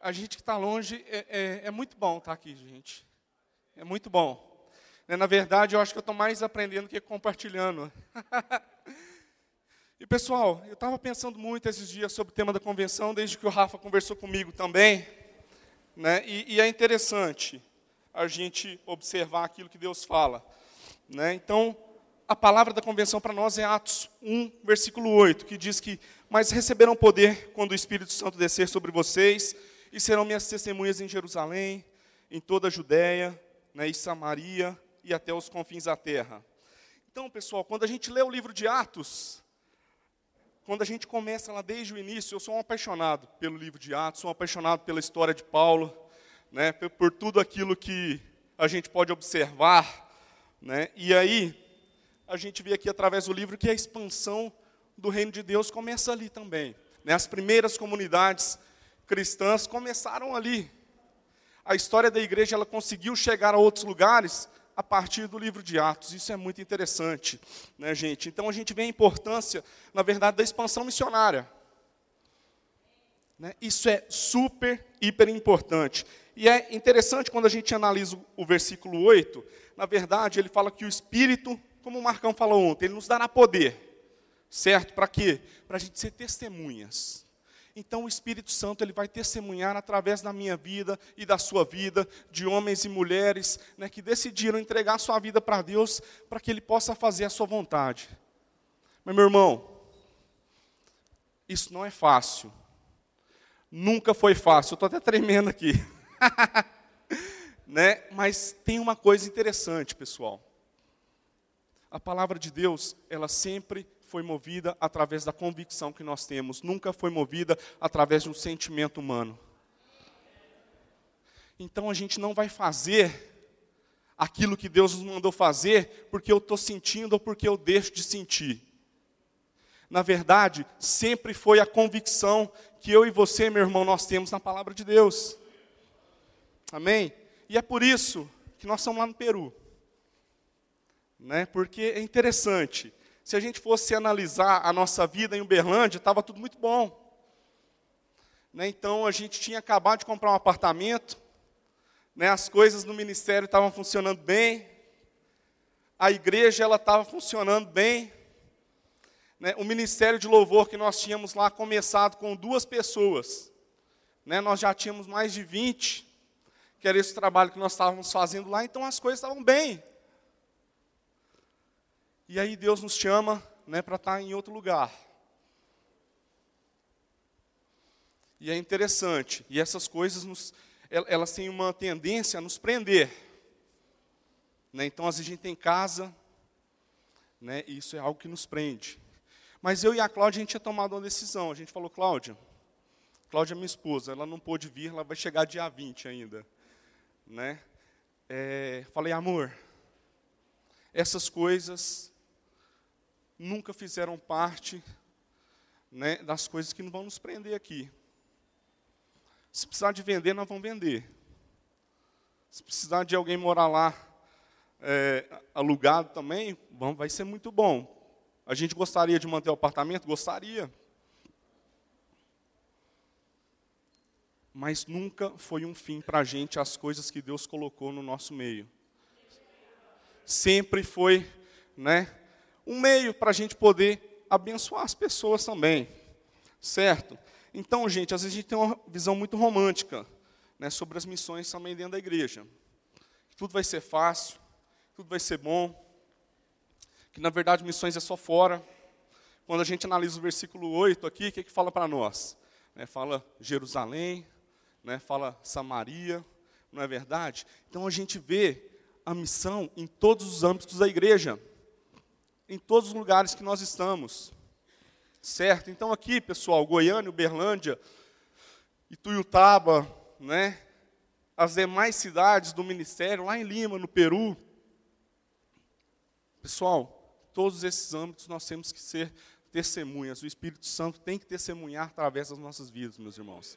a gente que está longe, é, é, é, muito bom estar tá aqui, gente. É muito bom. Né, na verdade, eu acho que eu estou mais aprendendo que compartilhando. e pessoal, eu estava pensando muito esses dias sobre o tema da convenção, desde que o Rafa conversou comigo também. Né? E, e é interessante a gente observar aquilo que Deus fala. Né? Então, a palavra da convenção para nós é Atos 1, versículo 8, que diz que: Mas receberão poder quando o Espírito Santo descer sobre vocês, e serão minhas testemunhas em Jerusalém, em toda a Judéia, né, e Samaria e até os confins da terra. Então, pessoal, quando a gente lê o livro de Atos, quando a gente começa lá desde o início, eu sou um apaixonado pelo livro de Atos, sou um apaixonado pela história de Paulo, né, por, por tudo aquilo que a gente pode observar, né, e aí a gente vê aqui através do livro que a expansão do reino de Deus começa ali também. Né? As primeiras comunidades cristãs começaram ali. A história da igreja ela conseguiu chegar a outros lugares a partir do livro de Atos. Isso é muito interessante, né, gente? Então a gente vê a importância, na verdade, da expansão missionária. Né? Isso é super, hiper importante. E é interessante quando a gente analisa o versículo 8, na verdade, ele fala que o Espírito como o Marcão falou ontem, ele nos dará poder. Certo? Para quê? Para a gente ser testemunhas. Então o Espírito Santo ele vai testemunhar através da minha vida e da sua vida, de homens e mulheres né, que decidiram entregar sua vida para Deus, para que Ele possa fazer a sua vontade. Mas meu irmão, isso não é fácil. Nunca foi fácil. Eu estou até tremendo aqui. né? Mas tem uma coisa interessante, pessoal. A palavra de Deus, ela sempre foi movida através da convicção que nós temos, nunca foi movida através de um sentimento humano. Então a gente não vai fazer aquilo que Deus nos mandou fazer porque eu estou sentindo ou porque eu deixo de sentir. Na verdade, sempre foi a convicção que eu e você, meu irmão, nós temos na palavra de Deus. Amém? E é por isso que nós estamos lá no Peru né? Porque é interessante. Se a gente fosse analisar a nossa vida em Uberlândia, estava tudo muito bom. Né? Então a gente tinha acabado de comprar um apartamento, né? As coisas no ministério estavam funcionando bem, a igreja ela estava funcionando bem. Né? O ministério de louvor que nós tínhamos lá começado com duas pessoas, né? Nós já tínhamos mais de 20, que era esse trabalho que nós estávamos fazendo lá, então as coisas estavam bem. E aí Deus nos chama né, para estar tá em outro lugar. E é interessante. E essas coisas, nos, elas têm uma tendência a nos prender. Né? Então, às vezes a gente tem casa, né, e isso é algo que nos prende. Mas eu e a Cláudia, a gente tinha tomado uma decisão. A gente falou, Cláudia, Cláudia é minha esposa, ela não pôde vir, ela vai chegar dia 20 ainda. Né? É, falei, amor, essas coisas nunca fizeram parte né, das coisas que não vão nos prender aqui. Se precisar de vender, nós vamos vender. Se precisar de alguém morar lá é, alugado também, bom, vai ser muito bom. A gente gostaria de manter o apartamento? Gostaria. Mas nunca foi um fim para a gente as coisas que Deus colocou no nosso meio. Sempre foi, né, um meio para a gente poder abençoar as pessoas também, certo? Então, gente, às vezes a gente tem uma visão muito romântica né, sobre as missões também dentro da igreja. Que tudo vai ser fácil, tudo vai ser bom, que na verdade missões é só fora. Quando a gente analisa o versículo 8 aqui, o que, que fala para nós? Né, fala Jerusalém, né, fala Samaria, não é verdade? Então a gente vê a missão em todos os âmbitos da igreja em todos os lugares que nós estamos. Certo? Então aqui, pessoal, Goiânia, Uberlândia, Ituiutaba, né? As demais cidades do ministério, lá em Lima, no Peru. Pessoal, todos esses âmbitos nós temos que ser testemunhas. O Espírito Santo tem que testemunhar através das nossas vidas, meus irmãos.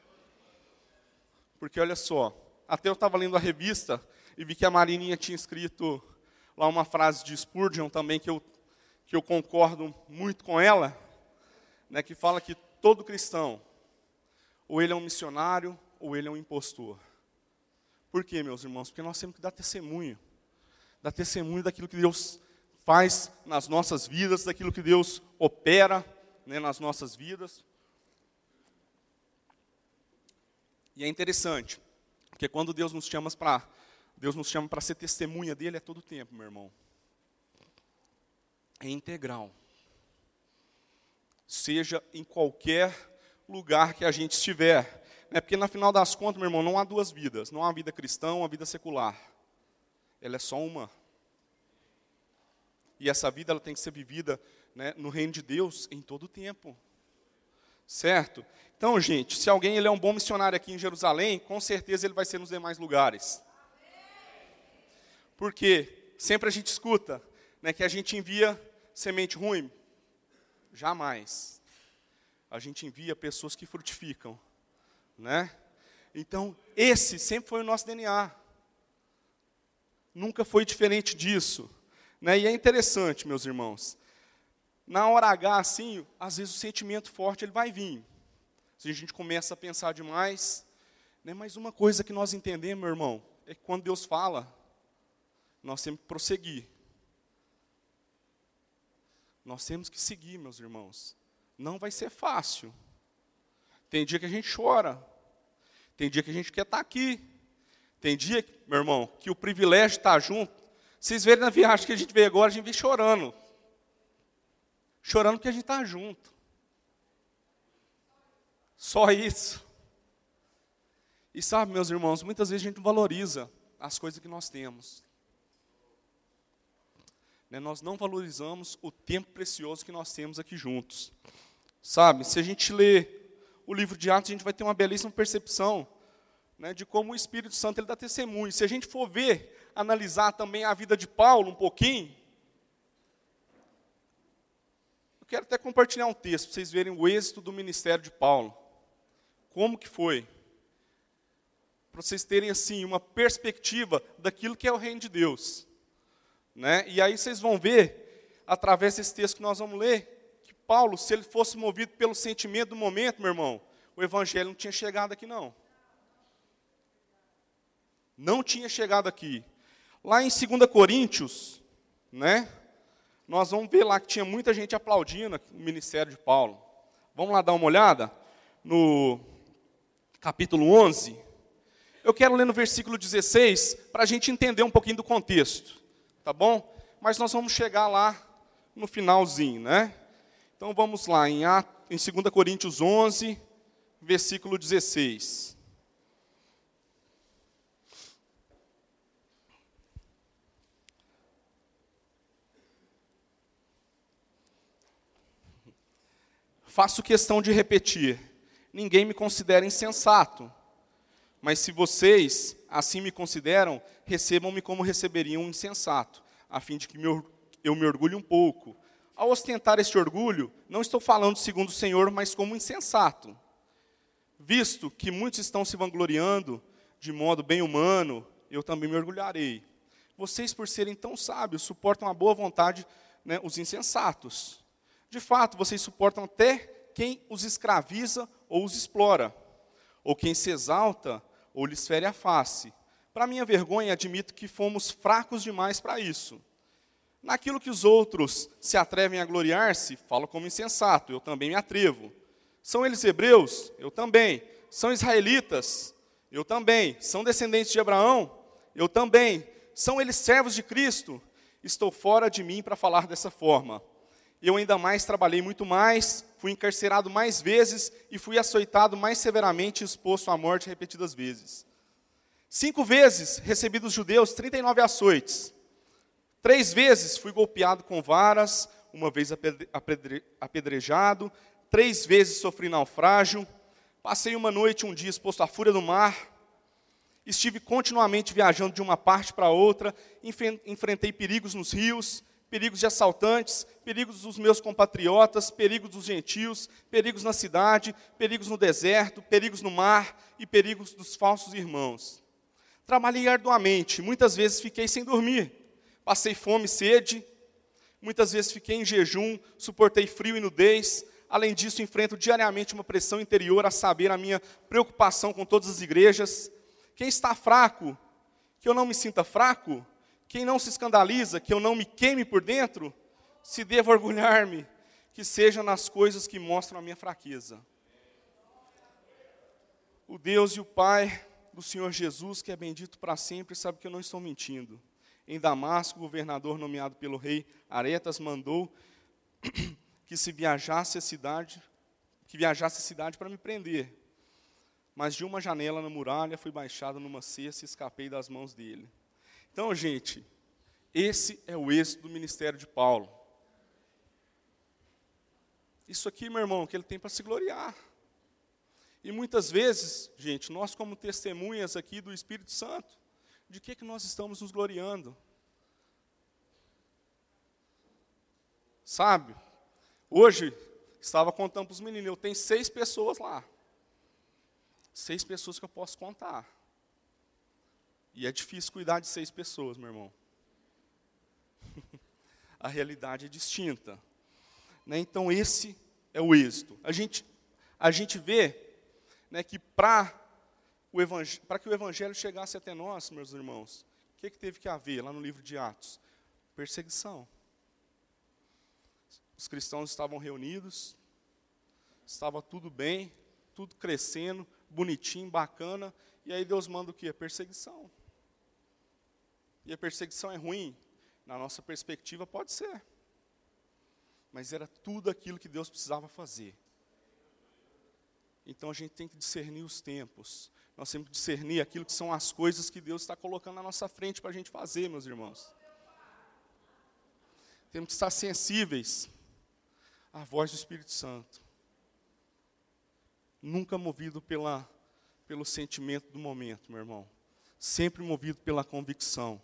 Porque olha só, até eu estava lendo a revista e vi que a Marininha tinha escrito lá uma frase de Spurgeon também que eu que eu concordo muito com ela, né, que fala que todo cristão, ou ele é um missionário, ou ele é um impostor. Por quê, meus irmãos? Porque nós temos que dar testemunho. Dar testemunho daquilo que Deus faz nas nossas vidas, daquilo que Deus opera né, nas nossas vidas. E é interessante, porque quando Deus nos chama para Deus nos chama para ser testemunha dele é todo tempo, meu irmão. É integral. Seja em qualquer lugar que a gente estiver. É porque, na final das contas, meu irmão, não há duas vidas. Não há vida cristã, uma vida secular. Ela é só uma. E essa vida ela tem que ser vivida né, no reino de Deus em todo o tempo. Certo? Então, gente, se alguém ele é um bom missionário aqui em Jerusalém, com certeza ele vai ser nos demais lugares. Porque sempre a gente escuta né, que a gente envia semente ruim. Jamais. A gente envia pessoas que frutificam né? Então, esse sempre foi o nosso DNA. Nunca foi diferente disso. Né? E é interessante, meus irmãos. Na hora H, assim, às vezes o sentimento forte ele vai vir. Se a gente começa a pensar demais. Né? Mas uma coisa que nós entendemos, meu irmão, é que quando Deus fala, nós temos que prosseguir. Nós temos que seguir, meus irmãos. Não vai ser fácil. Tem dia que a gente chora. Tem dia que a gente quer estar aqui. Tem dia, meu irmão, que o privilégio de estar junto. Vocês verem na viagem que a gente veio agora, a gente vem chorando. Chorando porque a gente está junto. Só isso. E sabe, meus irmãos, muitas vezes a gente valoriza as coisas que nós temos. Né, nós não valorizamos o tempo precioso que nós temos aqui juntos. Sabe, se a gente lê o livro de Atos, a gente vai ter uma belíssima percepção né, de como o Espírito Santo ele dá testemunho. Se a gente for ver, analisar também a vida de Paulo um pouquinho, eu quero até compartilhar um texto para vocês verem o êxito do ministério de Paulo. Como que foi? Para vocês terem assim uma perspectiva daquilo que é o reino de Deus. Né? E aí vocês vão ver, através desse texto que nós vamos ler, Paulo, se ele fosse movido pelo sentimento do momento, meu irmão, o evangelho não tinha chegado aqui não. Não tinha chegado aqui. Lá em 2 Coríntios, né? Nós vamos ver lá que tinha muita gente aplaudindo o ministério de Paulo. Vamos lá dar uma olhada no capítulo 11. Eu quero ler no versículo 16 para a gente entender um pouquinho do contexto, tá bom? Mas nós vamos chegar lá no finalzinho, né? Então vamos lá, em, a, em 2 Coríntios 11, versículo 16. Faço questão de repetir: ninguém me considera insensato, mas se vocês assim me consideram, recebam-me como receberiam um insensato, a fim de que eu me orgulhe um pouco ao ostentar este orgulho, não estou falando segundo o Senhor, mas como insensato. Visto que muitos estão se vangloriando de modo bem humano, eu também me orgulharei. Vocês, por serem tão sábios, suportam a boa vontade né, os insensatos. De fato, vocês suportam até quem os escraviza ou os explora, ou quem se exalta ou lhes fere a face. Para minha vergonha, admito que fomos fracos demais para isso. Naquilo que os outros se atrevem a gloriar-se, falo como insensato, eu também me atrevo. São eles hebreus? Eu também. São israelitas? Eu também. São descendentes de Abraão? Eu também. São eles servos de Cristo? Estou fora de mim para falar dessa forma. Eu ainda mais trabalhei muito mais, fui encarcerado mais vezes e fui açoitado mais severamente e exposto à morte repetidas vezes. Cinco vezes recebi dos judeus 39 açoites. Três vezes fui golpeado com varas, uma vez apedrejado, três vezes sofri naufrágio, passei uma noite, um dia exposto à fúria do mar, estive continuamente viajando de uma parte para outra, enfrentei perigos nos rios, perigos de assaltantes, perigos dos meus compatriotas, perigos dos gentios, perigos na cidade, perigos no deserto, perigos no mar e perigos dos falsos irmãos. Trabalhei arduamente, muitas vezes fiquei sem dormir passei fome e sede, muitas vezes fiquei em jejum, suportei frio e nudez, Além disso, enfrento diariamente uma pressão interior, a saber, a minha preocupação com todas as igrejas. Quem está fraco, que eu não me sinta fraco. Quem não se escandaliza, que eu não me queime por dentro. Se devo orgulhar-me, que seja nas coisas que mostram a minha fraqueza. O Deus e o Pai do Senhor Jesus, que é bendito para sempre, sabe que eu não estou mentindo. Em Damasco, o governador nomeado pelo rei Aretas mandou que se viajasse a cidade, que viajasse a cidade para me prender. Mas de uma janela na muralha fui baixado numa cesta e escapei das mãos dele. Então, gente, esse é o êxito do ministério de Paulo. Isso aqui, meu irmão, que ele tem para se gloriar. E muitas vezes, gente, nós como testemunhas aqui do Espírito Santo, de que, que nós estamos nos gloriando? Sabe? Hoje, estava contando para os meninos, eu tenho seis pessoas lá. Seis pessoas que eu posso contar. E é difícil cuidar de seis pessoas, meu irmão. a realidade é distinta. Né? Então, esse é o êxito. A gente, a gente vê né, que para que o evangelho chegasse até nós, meus irmãos, o que, que teve que haver lá no livro de Atos? Perseguição. Os cristãos estavam reunidos, estava tudo bem, tudo crescendo, bonitinho, bacana, e aí Deus manda o quê? Perseguição. E a perseguição é ruim? Na nossa perspectiva, pode ser. Mas era tudo aquilo que Deus precisava fazer. Então a gente tem que discernir os tempos. Nós temos que discernir aquilo que são as coisas que Deus está colocando na nossa frente para a gente fazer, meus irmãos. Temos que estar sensíveis a voz do Espírito Santo. Nunca movido pela, pelo sentimento do momento, meu irmão. Sempre movido pela convicção.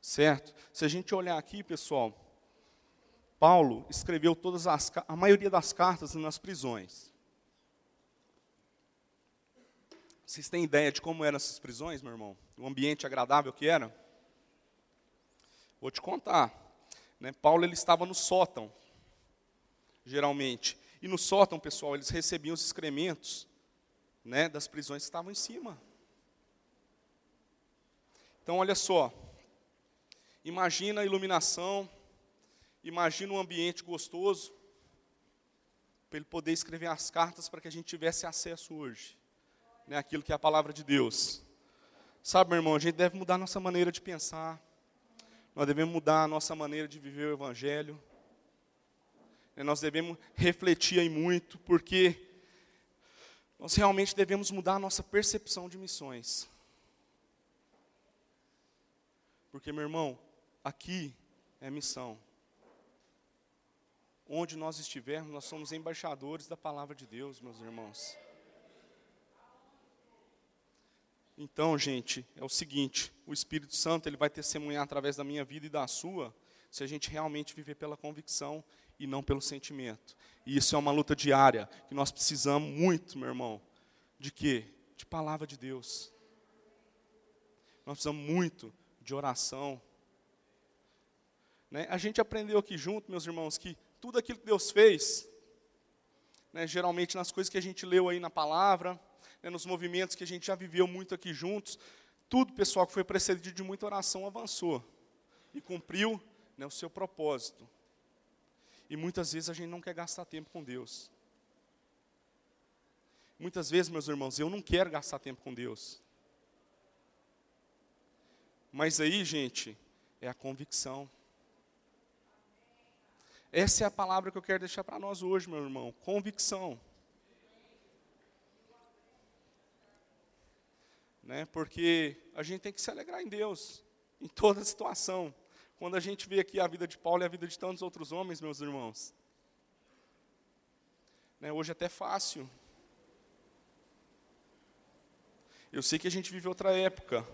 Certo? Se a gente olhar aqui, pessoal, Paulo escreveu todas as, a maioria das cartas nas prisões. Vocês têm ideia de como eram essas prisões, meu irmão? O ambiente agradável que era? Vou te contar. Né? Paulo ele estava no sótão geralmente. E no sótão, pessoal, eles recebiam os excrementos né, das prisões que estavam em cima. Então, olha só. Imagina a iluminação, imagina um ambiente gostoso, para ele poder escrever as cartas para que a gente tivesse acesso hoje, né, aquilo que é a palavra de Deus. Sabe, meu irmão, a gente deve mudar a nossa maneira de pensar, nós devemos mudar a nossa maneira de viver o Evangelho. Né, nós devemos refletir aí muito, porque nós realmente devemos mudar a nossa percepção de missões. Porque, meu irmão, aqui é missão. Onde nós estivermos, nós somos embaixadores da palavra de Deus, meus irmãos. Então, gente, é o seguinte: o Espírito Santo ele vai testemunhar através da minha vida e da sua, se a gente realmente viver pela convicção e não pelo sentimento. E isso é uma luta diária, que nós precisamos muito, meu irmão, de quê? De palavra de Deus. Nós precisamos muito de oração. Né? A gente aprendeu aqui junto, meus irmãos, que tudo aquilo que Deus fez, né, geralmente nas coisas que a gente leu aí na palavra, né, nos movimentos que a gente já viveu muito aqui juntos, tudo, pessoal, que foi precedido de muita oração avançou e cumpriu né, o seu propósito. E muitas vezes a gente não quer gastar tempo com Deus. Muitas vezes, meus irmãos, eu não quero gastar tempo com Deus. Mas aí, gente, é a convicção. Essa é a palavra que eu quero deixar para nós hoje, meu irmão. Convicção. Né? Porque a gente tem que se alegrar em Deus, em toda situação. Quando a gente vê aqui a vida de Paulo e a vida de tantos outros homens, meus irmãos. Né, hoje é até fácil. Eu sei que a gente vive outra época,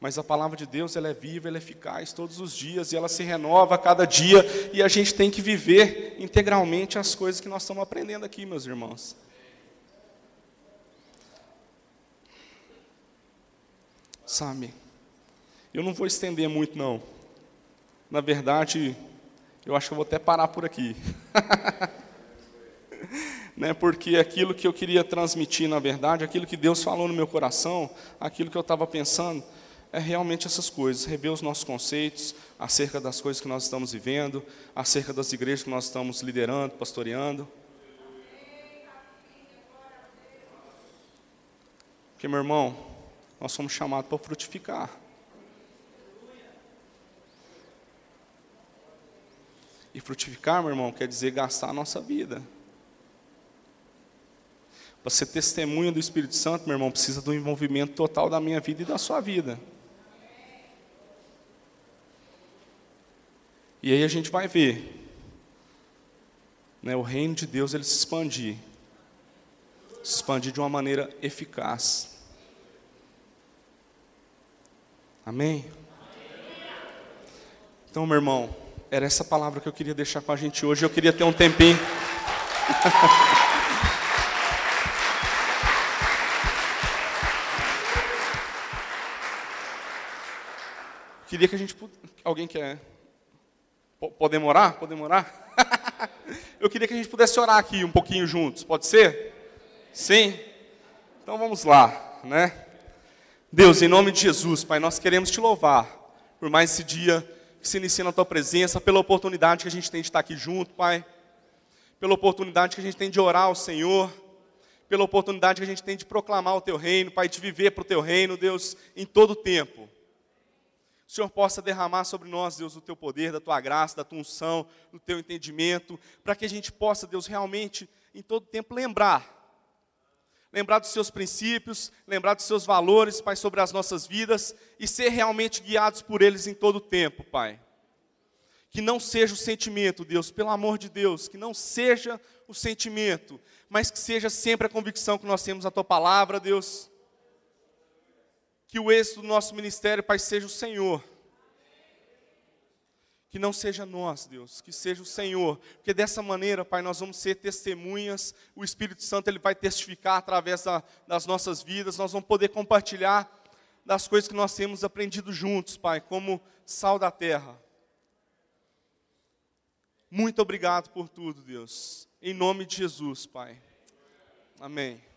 mas a palavra de Deus ela é viva, ela é eficaz todos os dias e ela se renova a cada dia e a gente tem que viver integralmente as coisas que nós estamos aprendendo aqui, meus irmãos. Sabe? Eu não vou estender muito não. Na verdade, eu acho que eu vou até parar por aqui. né, porque aquilo que eu queria transmitir, na verdade, aquilo que Deus falou no meu coração, aquilo que eu estava pensando, é realmente essas coisas, rever os nossos conceitos acerca das coisas que nós estamos vivendo, acerca das igrejas que nós estamos liderando, pastoreando. Porque, meu irmão, nós somos chamados para frutificar. E frutificar, meu irmão, quer dizer gastar a nossa vida. Para ser testemunha do Espírito Santo, meu irmão, precisa do envolvimento total da minha vida e da sua vida. E aí a gente vai ver né, o reino de Deus ele se expandir. Se expandir de uma maneira eficaz. Amém? Então, meu irmão, era essa palavra que eu queria deixar com a gente hoje. Eu queria ter um tempinho. queria que a gente. Alguém quer Pode demorar? Pode demorar? Eu queria que a gente pudesse orar aqui um pouquinho juntos, pode ser? Sim? Então vamos lá, né? Deus, em nome de Jesus, Pai, nós queremos te louvar por mais esse dia que se inicia na tua presença, pela oportunidade que a gente tem de estar aqui junto, Pai, pela oportunidade que a gente tem de orar ao Senhor, pela oportunidade que a gente tem de proclamar o teu reino, Pai, de viver para o teu reino, Deus, em todo o tempo o Senhor possa derramar sobre nós, Deus, o teu poder, da tua graça, da tua unção, do teu entendimento, para que a gente possa, Deus, realmente, em todo tempo, lembrar. Lembrar dos seus princípios, lembrar dos seus valores, Pai, sobre as nossas vidas e ser realmente guiados por eles em todo tempo, Pai. Que não seja o sentimento, Deus, pelo amor de Deus, que não seja o sentimento, mas que seja sempre a convicção que nós temos na tua palavra, Deus que o êxito do nosso ministério, Pai, seja o Senhor. Que não seja nós, Deus, que seja o Senhor. Porque dessa maneira, Pai, nós vamos ser testemunhas. O Espírito Santo ele vai testificar através da, das nossas vidas. Nós vamos poder compartilhar das coisas que nós temos aprendido juntos, Pai, como sal da terra. Muito obrigado por tudo, Deus. Em nome de Jesus, Pai. Amém.